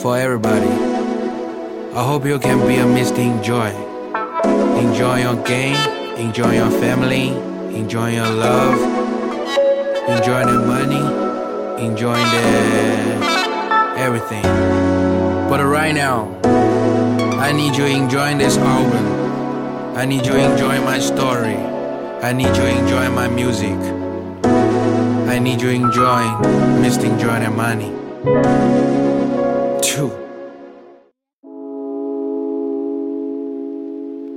for everybody. I hope you can be a Mr. Enjoy. Enjoy your game, enjoy your family, enjoy your love, enjoy the money, enjoy the everything. But right now, I need you enjoying this album. I need you enjoying my story. I need you enjoying my music. I need you enjoying Mr. Enjoy the money Two.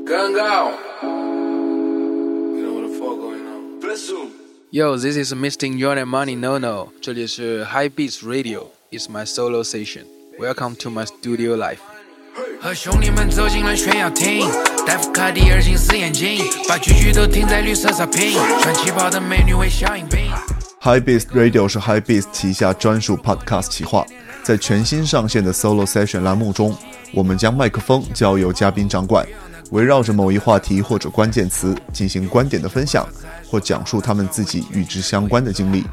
更高。You know what the fuck going on? Bless you. Yo, this is Mr. Enjoy the money. No no，这里是 High Beats Radio. It's my solo session. Welcome to my studio life. 和兄弟们走进了炫耀厅，戴夫卡地二金丝眼镜，把句句都停在绿色草坪，穿旗袍的美女为小迎宾。High Beast Radio 是 High Beast 旗下专属 Podcast 企划， 在全新上线的 Solo Session 栏目中，我们将麦克风交由嘉宾掌管，围绕着某一话题或者关键词进行观点的分享，或讲述他们自己与之相关的经历。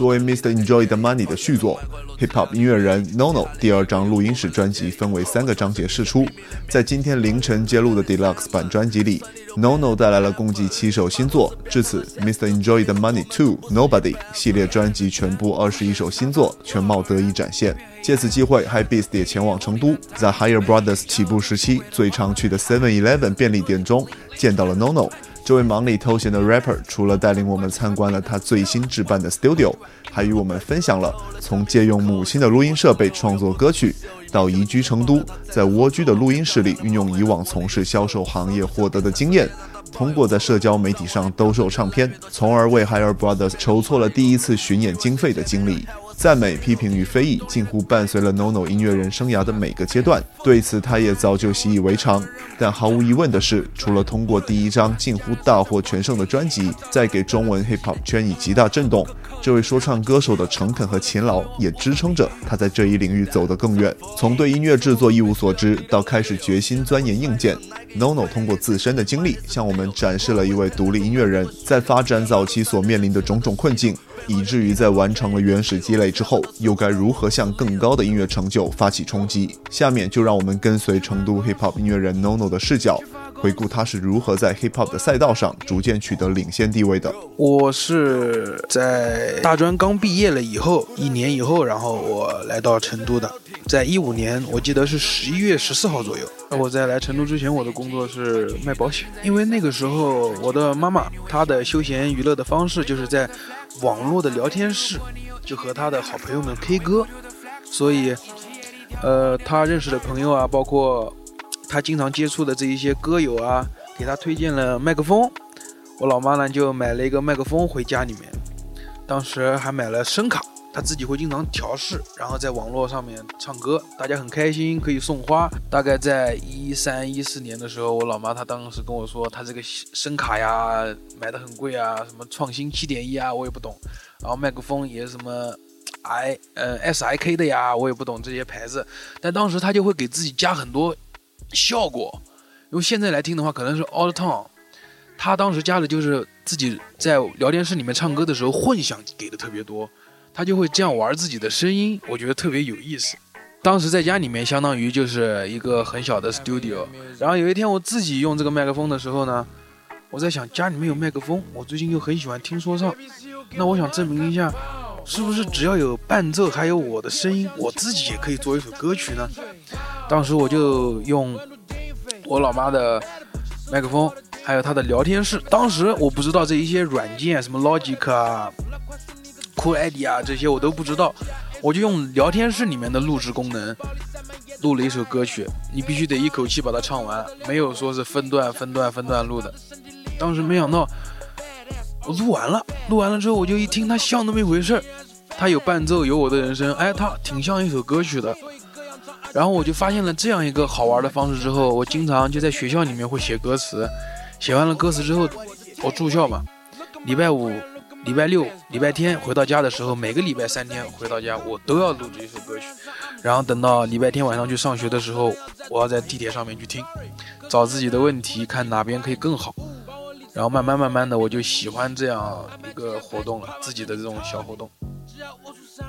作为 Mr. Enjoy the Money 的续作，Hip Hop 音乐人 NoNo 第二张录音室专辑分为三个章节释出。在今天凌晨揭露的 Deluxe 版专辑里，NoNo 带来了共计七首新作。至此，Mr. Enjoy the Money to Nobody 系列专辑全部二十一首新作全貌得以展现。借此机会，High Beast 也前往成都，在 Higher Brothers 起步时期最常去的 Seven Eleven 便利店中见到了 NoNo。这位忙里偷闲的 rapper 除了带领我们参观了他最新置办的 studio，还与我们分享了从借用母亲的录音设备创作歌曲，到移居成都，在蜗居的录音室里运用以往从事销售行业获得的经验，通过在社交媒体上兜售唱片，从而为 Higher Brothers 筹措了第一次巡演经费的经历。赞美、批评与非议近乎伴随了 NoNo 音乐人生涯的每个阶段，对此他也早就习以为常。但毫无疑问的是，除了通过第一张近乎大获全胜的专辑，在给中文 Hip Hop 圈以极大震动，这位说唱歌手的诚恳和勤劳也支撑着他在这一领域走得更远。从对音乐制作一无所知，到开始决心钻研硬件，NoNo 通过自身的经历，向我们展示了一位独立音乐人在发展早期所面临的种种困境。以至于在完成了原始积累之后，又该如何向更高的音乐成就发起冲击？下面就让我们跟随成都 hip hop 音乐人 NoNo 的视角，回顾他是如何在 hip hop 的赛道上逐渐取得领先地位的。我是在大专刚毕业了以后，一年以后，然后我来到成都的。在一五年，我记得是十一月十四号左右。我在来成都之前，我的工作是卖保险，因为那个时候我的妈妈她的休闲娱乐的方式就是在网络的聊天室，就和她的好朋友们 K 歌，所以，呃，她认识的朋友啊，包括他经常接触的这一些歌友啊，给他推荐了麦克风。我老妈呢就买了一个麦克风回家里面，当时还买了声卡，她自己会经常调试，然后在网络上面唱歌，大家很开心，可以送花。大概在一三一四年的时候，我老妈她当时跟我说，她这个声卡呀买的很贵啊，什么创新七点一啊，我也不懂，然后麦克风也是什么 i 呃 s i k 的呀，我也不懂这些牌子，但当时她就会给自己加很多效果，用现在来听的话，可能是 all tone。他当时加的就是自己在聊天室里面唱歌的时候混响给的特别多，他就会这样玩自己的声音，我觉得特别有意思。当时在家里面相当于就是一个很小的 studio，然后有一天我自己用这个麦克风的时候呢，我在想家里面有麦克风，我最近又很喜欢听说唱，那我想证明一下，是不是只要有伴奏还有我的声音，我自己也可以做一首歌曲呢？当时我就用我老妈的麦克风。还有她的聊天室，当时我不知道这一些软件，什么 Logic 啊、Cool ID 啊这些我都不知道，我就用聊天室里面的录制功能录了一首歌曲。你必须得一口气把它唱完，没有说是分段、分段、分段录的。当时没想到我录完了，录完了之后我就一听，它像那么一回事儿，它有伴奏，有我的人声，哎，它挺像一首歌曲的。然后我就发现了这样一个好玩的方式之后，我经常就在学校里面会写歌词。写完了歌词之后，我住校嘛，礼拜五、礼拜六、礼拜天回到家的时候，每个礼拜三天回到家，我都要录制一首歌曲。然后等到礼拜天晚上去上学的时候，我要在地铁上面去听，找自己的问题，看哪边可以更好。然后慢慢慢慢的我就喜欢这样一个活动了，自己的这种小活动。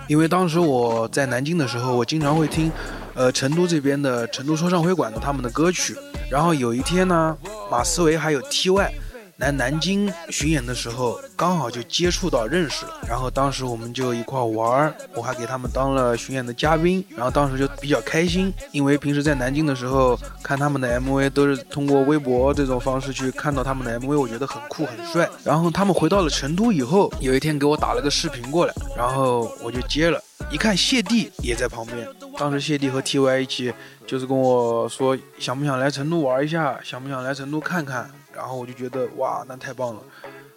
因为当时我在南京的时候，我经常会听，呃，成都这边的成都说唱会馆的他们的歌曲。然后有一天呢，马思唯还有 T.Y。来南京巡演的时候，刚好就接触到认识了，然后当时我们就一块玩，我还给他们当了巡演的嘉宾，然后当时就比较开心，因为平时在南京的时候看他们的 MV 都是通过微博这种方式去看到他们的 MV，我觉得很酷很帅。然后他们回到了成都以后，有一天给我打了个视频过来，然后我就接了，一看谢帝也在旁边，当时谢帝和 TY 一起就是跟我说想不想来成都玩一下，想不想来成都看看。然后我就觉得哇，那太棒了！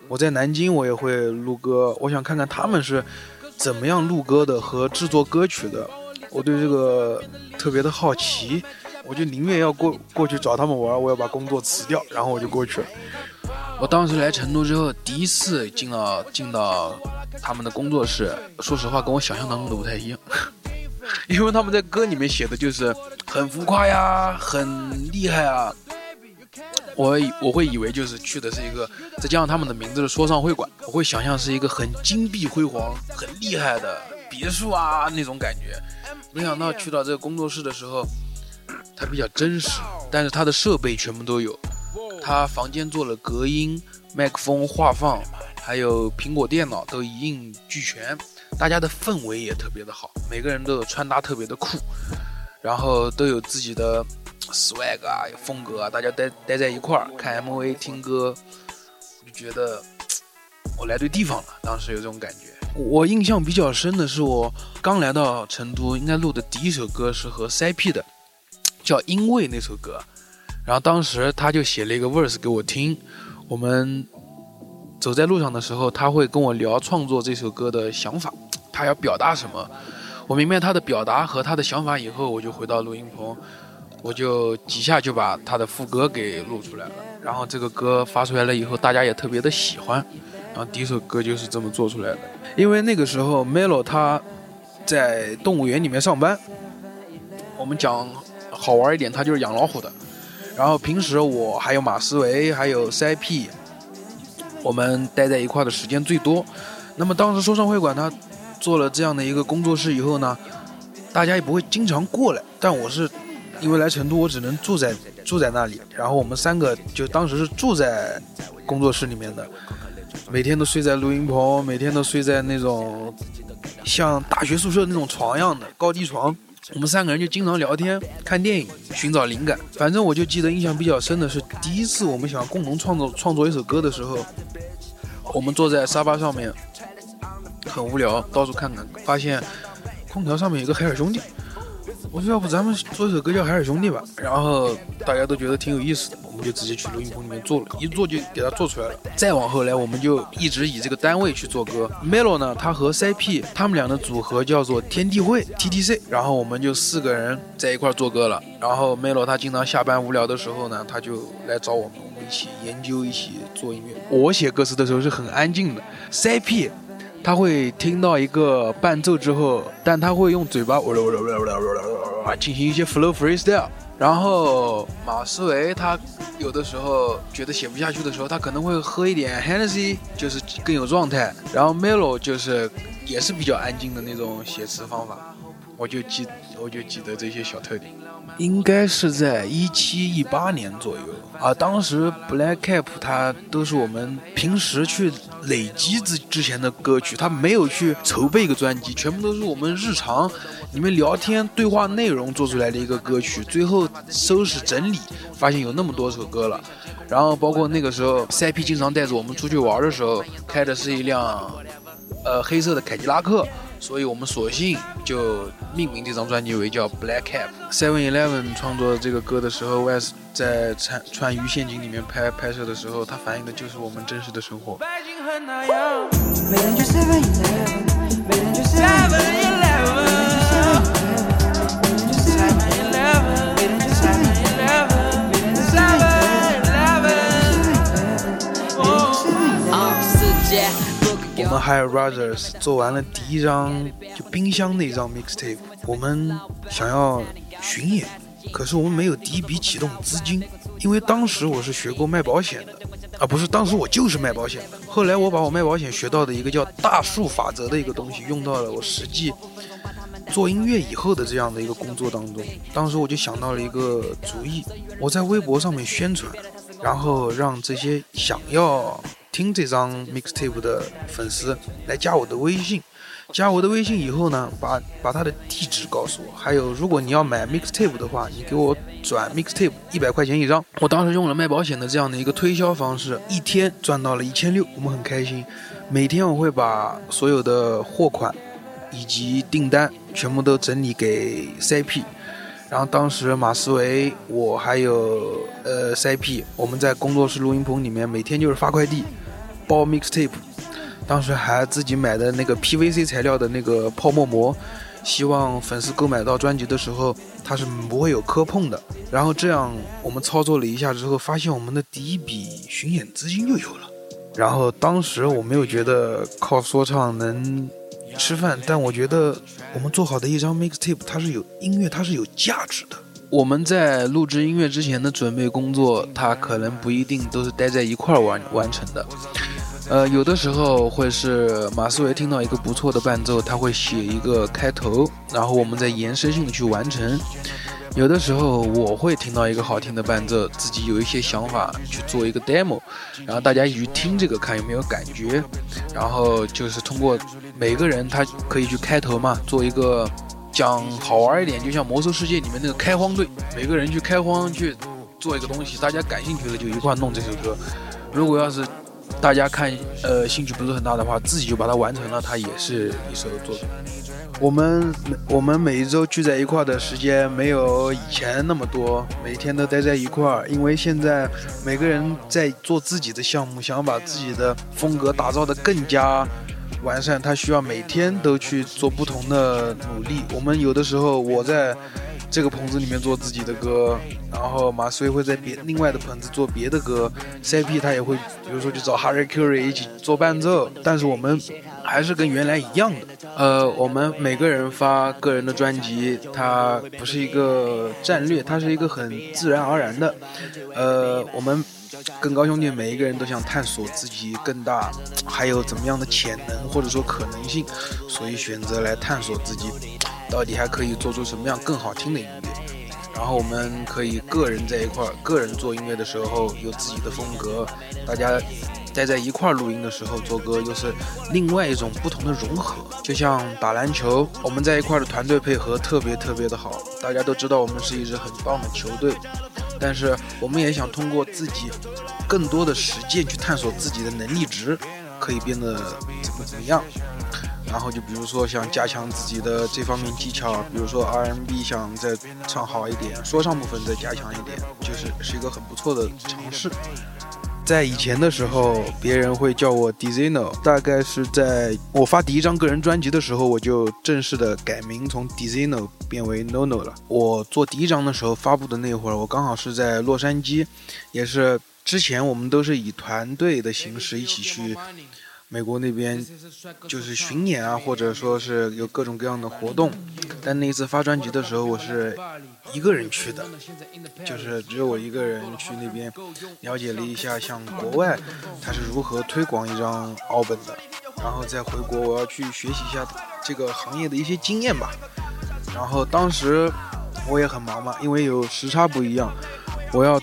我在南京我也会录歌，我想看看他们是怎么样录歌的和制作歌曲的。我对这个特别的好奇，我就宁愿要过过去找他们玩，我要把工作辞掉，然后我就过去了。我当时来成都之后，第一次进了进到他们的工作室，说实话跟我想象当中的不太一样，因为他们在歌里面写的就是很浮夸呀，很厉害啊。我我会以为就是去的是一个，再加上他们的名字是说唱会馆，我会想象是一个很金碧辉煌、很厉害的别墅啊那种感觉。没想到去到这个工作室的时候，它比较真实，但是它的设备全部都有。它房间做了隔音、麦克风、话放，还有苹果电脑都一应俱全。大家的氛围也特别的好，每个人都有穿搭特别的酷，然后都有自己的。Swag 啊，有风格啊，大家待待在一块儿看 MV 听歌，就觉得 我来对地方了。当时有这种感觉。我印象比较深的是，我刚来到成都，应该录的第一首歌是和 CP 的，叫《因为》那首歌。然后当时他就写了一个 verse 给我听。我们走在路上的时候，他会跟我聊创作这首歌的想法，他要表达什么。我明白他的表达和他的想法以后，我就回到录音棚。我就几下就把他的副歌给录出来了，然后这个歌发出来了以后，大家也特别的喜欢，然后第一首歌就是这么做出来的。因为那个时候 Melo 他在动物园里面上班，我们讲好玩一点，他就是养老虎的。然后平时我还有马思唯还有 CIP，我们待在一块的时间最多。那么当时说唱会馆他做了这样的一个工作室以后呢，大家也不会经常过来，但我是。因为来成都，我只能住在住在那里。然后我们三个就当时是住在工作室里面的，每天都睡在录音棚，每天都睡在那种像大学宿舍那种床一样的高低床。我们三个人就经常聊天、看电影、寻找灵感。反正我就记得印象比较深的是，第一次我们想共同创作创作一首歌的时候，我们坐在沙发上面，很无聊，到处看看，发现空调上面有个海尔兄弟。我说要不咱们做一首歌叫《海尔兄弟》吧，然后大家都觉得挺有意思的，我们就直接去录音棚里面做了，一做就给他做出来了。再往后来，我们就一直以这个单位去做歌。Melo 呢，他和 CP 他们俩的组合叫做天地会 TTC，然后我们就四个人在一块做歌了。然后 Melo 他经常下班无聊的时候呢，他就来找我们，我们一起研究，一起做音乐。我写歌词的时候是很安静的，CP。他会听到一个伴奏之后，但他会用嘴巴啊进行一些 flow freestyle。然后马思唯他有的时候觉得写不下去的时候，他可能会喝一点 Hennessy，就是更有状态。然后 Melo 就是也是比较安静的那种写词方法。我就记，我就记得这些小特点，应该是在一七一八年左右啊。当时 Black Cap 它都是我们平时去累积之之前的歌曲，他没有去筹备一个专辑，全部都是我们日常你们聊天对话内容做出来的一个歌曲。最后收拾整理，发现有那么多首歌了。然后包括那个时候，CP 经常带着我们出去玩的时候，开的是一辆呃黑色的凯迪拉克。所以我们索性就命名这张专辑为叫 Black Cap。Seven Eleven 创作这个歌的时候，West 在川川渝陷阱里面拍拍摄的时候，它反映的就是我们真实的生活。我们 High Brothers 做完了第一张就冰箱那张 mixtape，我们想要巡演，可是我们没有第一笔启动资金，因为当时我是学过卖保险的，啊，不是，当时我就是卖保险的。后来我把我卖保险学到的一个叫大数法则的一个东西用到了我实际做音乐以后的这样的一个工作当中。当时我就想到了一个主意，我在微博上面宣传，然后让这些想要听这张 mixtape 的粉丝来加我的微信。加我的微信以后呢，把把他的地址告诉我。还有，如果你要买 mixtape 的话，你给我转 mixtape 一百块钱一张。我当时用了卖保险的这样的一个推销方式，一天赚到了一千六，我们很开心。每天我会把所有的货款以及订单全部都整理给 CP，然后当时马思维，我还有呃 CP，我们在工作室录音棚里面每天就是发快递，包 mixtape。当时还自己买的那个 PVC 材料的那个泡沫膜，希望粉丝购买到专辑的时候，它是不会有磕碰的。然后这样我们操作了一下之后，发现我们的第一笔巡演资金就有了。然后当时我没有觉得靠说唱能吃饭，但我觉得我们做好的一张 mixtape，它是有音乐，它是有价值的。我们在录制音乐之前的准备工作，它可能不一定都是待在一块儿完完成的。呃，有的时候会是马思维听到一个不错的伴奏，他会写一个开头，然后我们再延伸性的去完成。有的时候我会听到一个好听的伴奏，自己有一些想法去做一个 demo，然后大家一起去听这个，看有没有感觉。然后就是通过每个人他可以去开头嘛，做一个讲好玩一点，就像魔兽世界里面那个开荒队，每个人去开荒去做一个东西，大家感兴趣的就一块弄这首歌。如果要是大家看，呃，兴趣不是很大的话，自己就把它完成了，它也是一首作品。我们我们每一周聚在一块的时间没有以前那么多，每天都待在一块儿，因为现在每个人在做自己的项目，想把自己的风格打造的更加完善，他需要每天都去做不同的努力。我们有的时候我在。这个棚子里面做自己的歌，然后马思维会在别另外的棚子做别的歌，CP 他也会，比如说去找 Harry Curry 一起做伴奏，但是我们还是跟原来一样的。呃，我们每个人发个人的专辑，它不是一个战略，它是一个很自然而然的。呃，我们跟高兄弟每一个人都想探索自己更大，还有怎么样的潜能或者说可能性，所以选择来探索自己。到底还可以做出什么样更好听的音乐？然后我们可以个人在一块儿，个人做音乐的时候有自己的风格，大家待在一块儿录音的时候做歌又是另外一种不同的融合。就像打篮球，我们在一块儿的团队配合特别特别的好，大家都知道我们是一支很棒的球队，但是我们也想通过自己更多的实践去探索自己的能力值，可以变得怎么怎么样。然后就比如说想加强自己的这方面技巧，比如说 RMB 想再唱好一点，说唱部分再加强一点，就是是一个很不错的尝试。在以前的时候，别人会叫我 Dizino，大概是在我发第一张个人专辑的时候，我就正式的改名从 Dizino 变为 Nono 了。我做第一张的时候发布的那会儿，我刚好是在洛杉矶，也是之前我们都是以团队的形式一起去。美国那边就是巡演啊，或者说是有各种各样的活动。但那一次发专辑的时候，我是一个人去的，就是只有我一个人去那边了解了一下，像国外他是如何推广一张奥本的，然后再回国，我要去学习一下这个行业的一些经验吧。然后当时我也很忙嘛，因为有时差不一样，我要。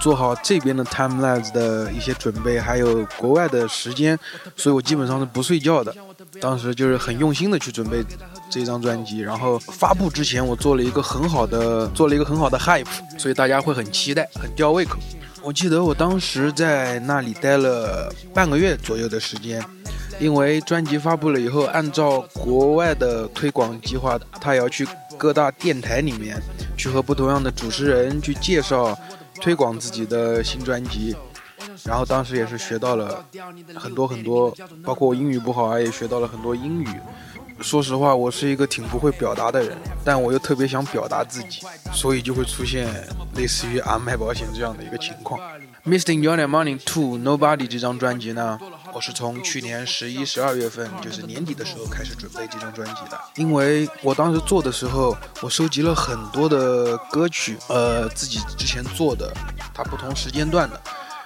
做好这边的 timelines 的一些准备，还有国外的时间，所以我基本上是不睡觉的。当时就是很用心的去准备这张专辑，然后发布之前，我做了一个很好的，做了一个很好的 hype，所以大家会很期待，很吊胃口。我记得我当时在那里待了半个月左右的时间，因为专辑发布了以后，按照国外的推广计划，他也要去各大电台里面去和不同样的主持人去介绍。推广自己的新专辑，然后当时也是学到了很多很多，包括我英语不好啊，也学到了很多英语。说实话，我是一个挺不会表达的人，但我又特别想表达自己，所以就会出现类似于俺卖保险这样的一个情况。Mr. Young and Money to Nobody 这张专辑呢？我是从去年十一、十二月份，就是年底的时候开始准备这张专辑的。因为我当时做的时候，我收集了很多的歌曲，呃，自己之前做的，它不同时间段的。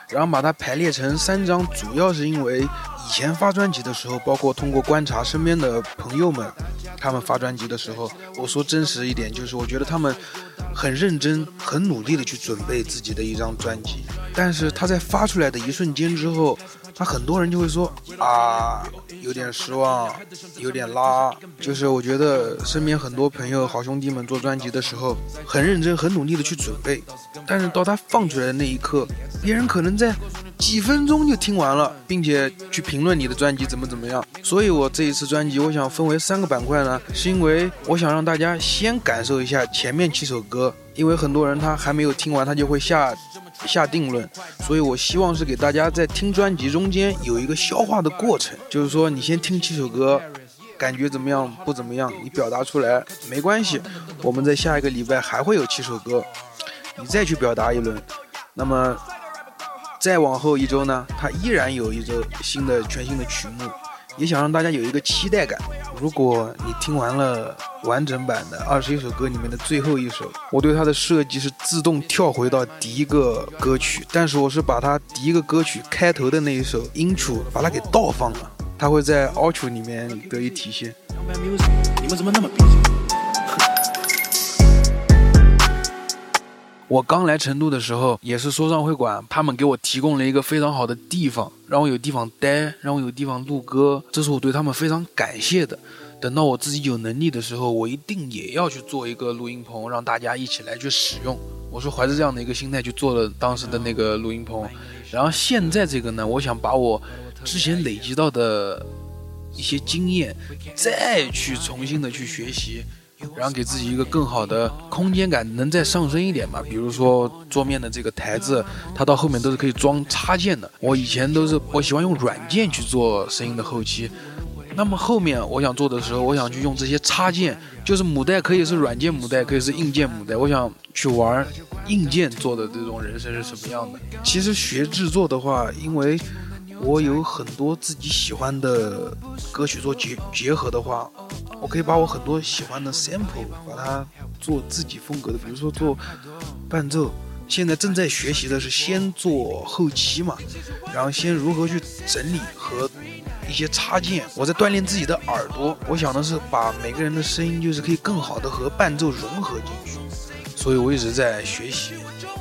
然后把它排列成三张，主要是因为以前发专辑的时候，包括通过观察身边的朋友们，他们发专辑的时候，我说真实一点，就是我觉得他们很认真、很努力的去准备自己的一张专辑，但是他在发出来的一瞬间之后。那很多人就会说啊，有点失望，有点拉。就是我觉得身边很多朋友、好兄弟们做专辑的时候，很认真、很努力的去准备，但是到他放出来的那一刻，别人可能在几分钟就听完了，并且去评论你的专辑怎么怎么样。所以我这一次专辑，我想分为三个板块呢，是因为我想让大家先感受一下前面七首歌，因为很多人他还没有听完，他就会下。下定论，所以我希望是给大家在听专辑中间有一个消化的过程，就是说你先听七首歌，感觉怎么样？不怎么样，你表达出来没关系，我们在下一个礼拜还会有七首歌，你再去表达一轮，那么再往后一周呢，它依然有一周新的全新的曲目。也想让大家有一个期待感。如果你听完了完整版的二十一首歌里面的最后一首，我对它的设计是自动跳回到第一个歌曲，但是我是把它第一个歌曲开头的那一首 intro 把它给倒放了，它会在 outro 里面得以体现。你们怎么那么我刚来成都的时候，也是说唱会馆，他们给我提供了一个非常好的地方，让我有地方待，让我有地方录歌，这是我对他们非常感谢的。等到我自己有能力的时候，我一定也要去做一个录音棚，让大家一起来去使用。我是怀着这样的一个心态去做了当时的那个录音棚，然后现在这个呢，我想把我之前累积到的一些经验，再去重新的去学习。然后给自己一个更好的空间感，能再上升一点嘛？比如说桌面的这个台子，它到后面都是可以装插件的。我以前都是我喜欢用软件去做声音的后期，那么后面我想做的时候，我想去用这些插件，就是母带可以是软件母带，可以是硬件母带。我想去玩硬件做的这种人生是什么样的？其实学制作的话，因为我有很多自己喜欢的歌曲做结结合的话。我可以把我很多喜欢的 sample 把它做自己风格的，比如说做伴奏。现在正在学习的是先做后期嘛，然后先如何去整理和一些插件。我在锻炼自己的耳朵。我想的是把每个人的声音就是可以更好的和伴奏融合进去。所以我一直在学习。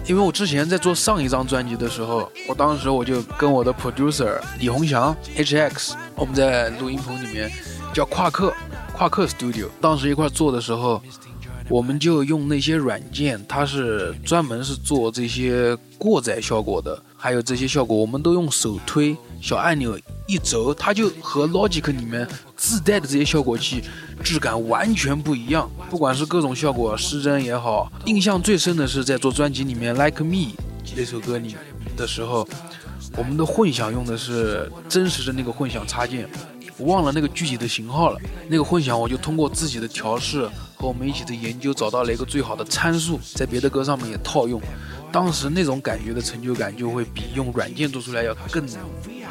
因为我之前在做上一张专辑的时候，我当时我就跟我的 producer 李宏祥 HX，我们在录音棚里面叫夸克。夸克 Studio 当时一块做的时候，我们就用那些软件，它是专门是做这些过载效果的，还有这些效果，我们都用手推，小按钮一轴，它就和 Logic 里面自带的这些效果器质感完全不一样。不管是各种效果失真也好，印象最深的是在做专辑里面 Like Me 那首歌里的时候，我们的混响用的是真实的那个混响插件。我忘了那个具体的型号了。那个混响，我就通过自己的调试和我们一起的研究，找到了一个最好的参数，在别的歌上面也套用。当时那种感觉的成就感，就会比用软件做出来要更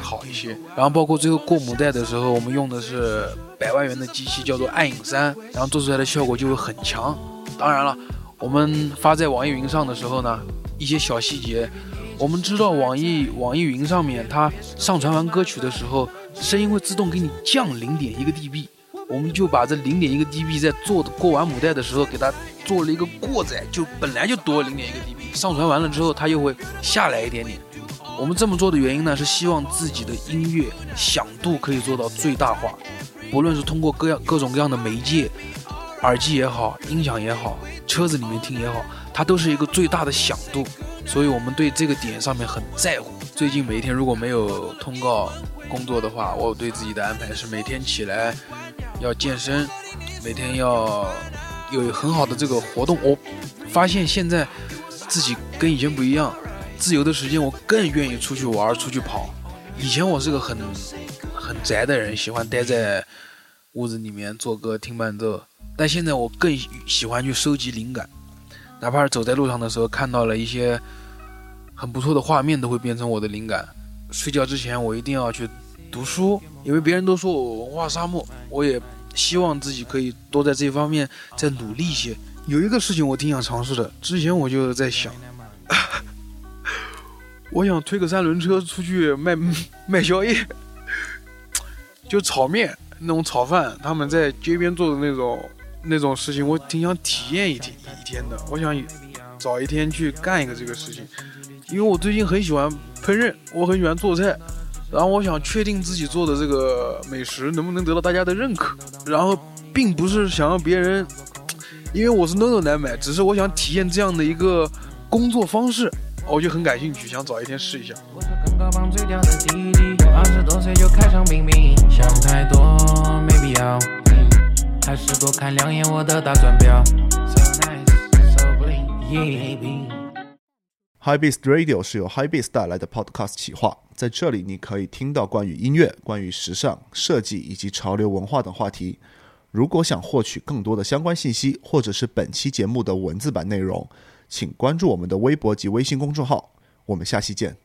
好一些。然后包括最后过母带的时候，我们用的是百万元的机器，叫做暗影三，然后做出来的效果就会很强。当然了，我们发在网易云上的时候呢，一些小细节，我们知道网易网易云上面它上传完歌曲的时候。声音会自动给你降零点一个 dB，我们就把这零点一个 dB 在做过完母带的时候给它做了一个过载，就本来就多零点一个 dB，上传完了之后它又会下来一点点。我们这么做的原因呢，是希望自己的音乐响度可以做到最大化，不论是通过各样各种各样的媒介，耳机也好，音响也好，车子里面听也好，它都是一个最大的响度，所以我们对这个点上面很在乎。最近每一天如果没有通告。工作的话，我对自己的安排是每天起来要健身，每天要有很好的这个活动。我发现现在自己跟以前不一样，自由的时间我更愿意出去玩、出去跑。以前我是个很很宅的人，喜欢待在屋子里面做歌、听伴奏，但现在我更喜欢去收集灵感，哪怕是走在路上的时候看到了一些很不错的画面，都会变成我的灵感。睡觉之前，我一定要去读书，因为别人都说我文化沙漠，我也希望自己可以多在这方面再努力一些。有一个事情我挺想尝试的，之前我就在想，我想推个三轮车出去卖卖宵夜，就炒面那种炒饭，他们在街边做的那种那种事情，我挺想体验一天一天的。我想找一天去干一个这个事情，因为我最近很喜欢烹饪，我很喜欢做菜，然后我想确定自己做的这个美食能不能得到大家的认可，然后并不是想让别人，因为我是 NONO 来买，只是我想体验这样的一个工作方式，我就很感兴趣，想找一天试一下。我是刚刚放嘴掉的弟弟，二十多岁就开场冰冰，想太多没必要，还是多看两眼我的大钻表。So nice, so bling, yeah. High Beast Radio 是由 High Beast 带来的 Podcast 企划，在这里你可以听到关于音乐、关于时尚、设计以及潮流文化等话题。如果想获取更多的相关信息，或者是本期节目的文字版内容，请关注我们的微博及微信公众号。我们下期见。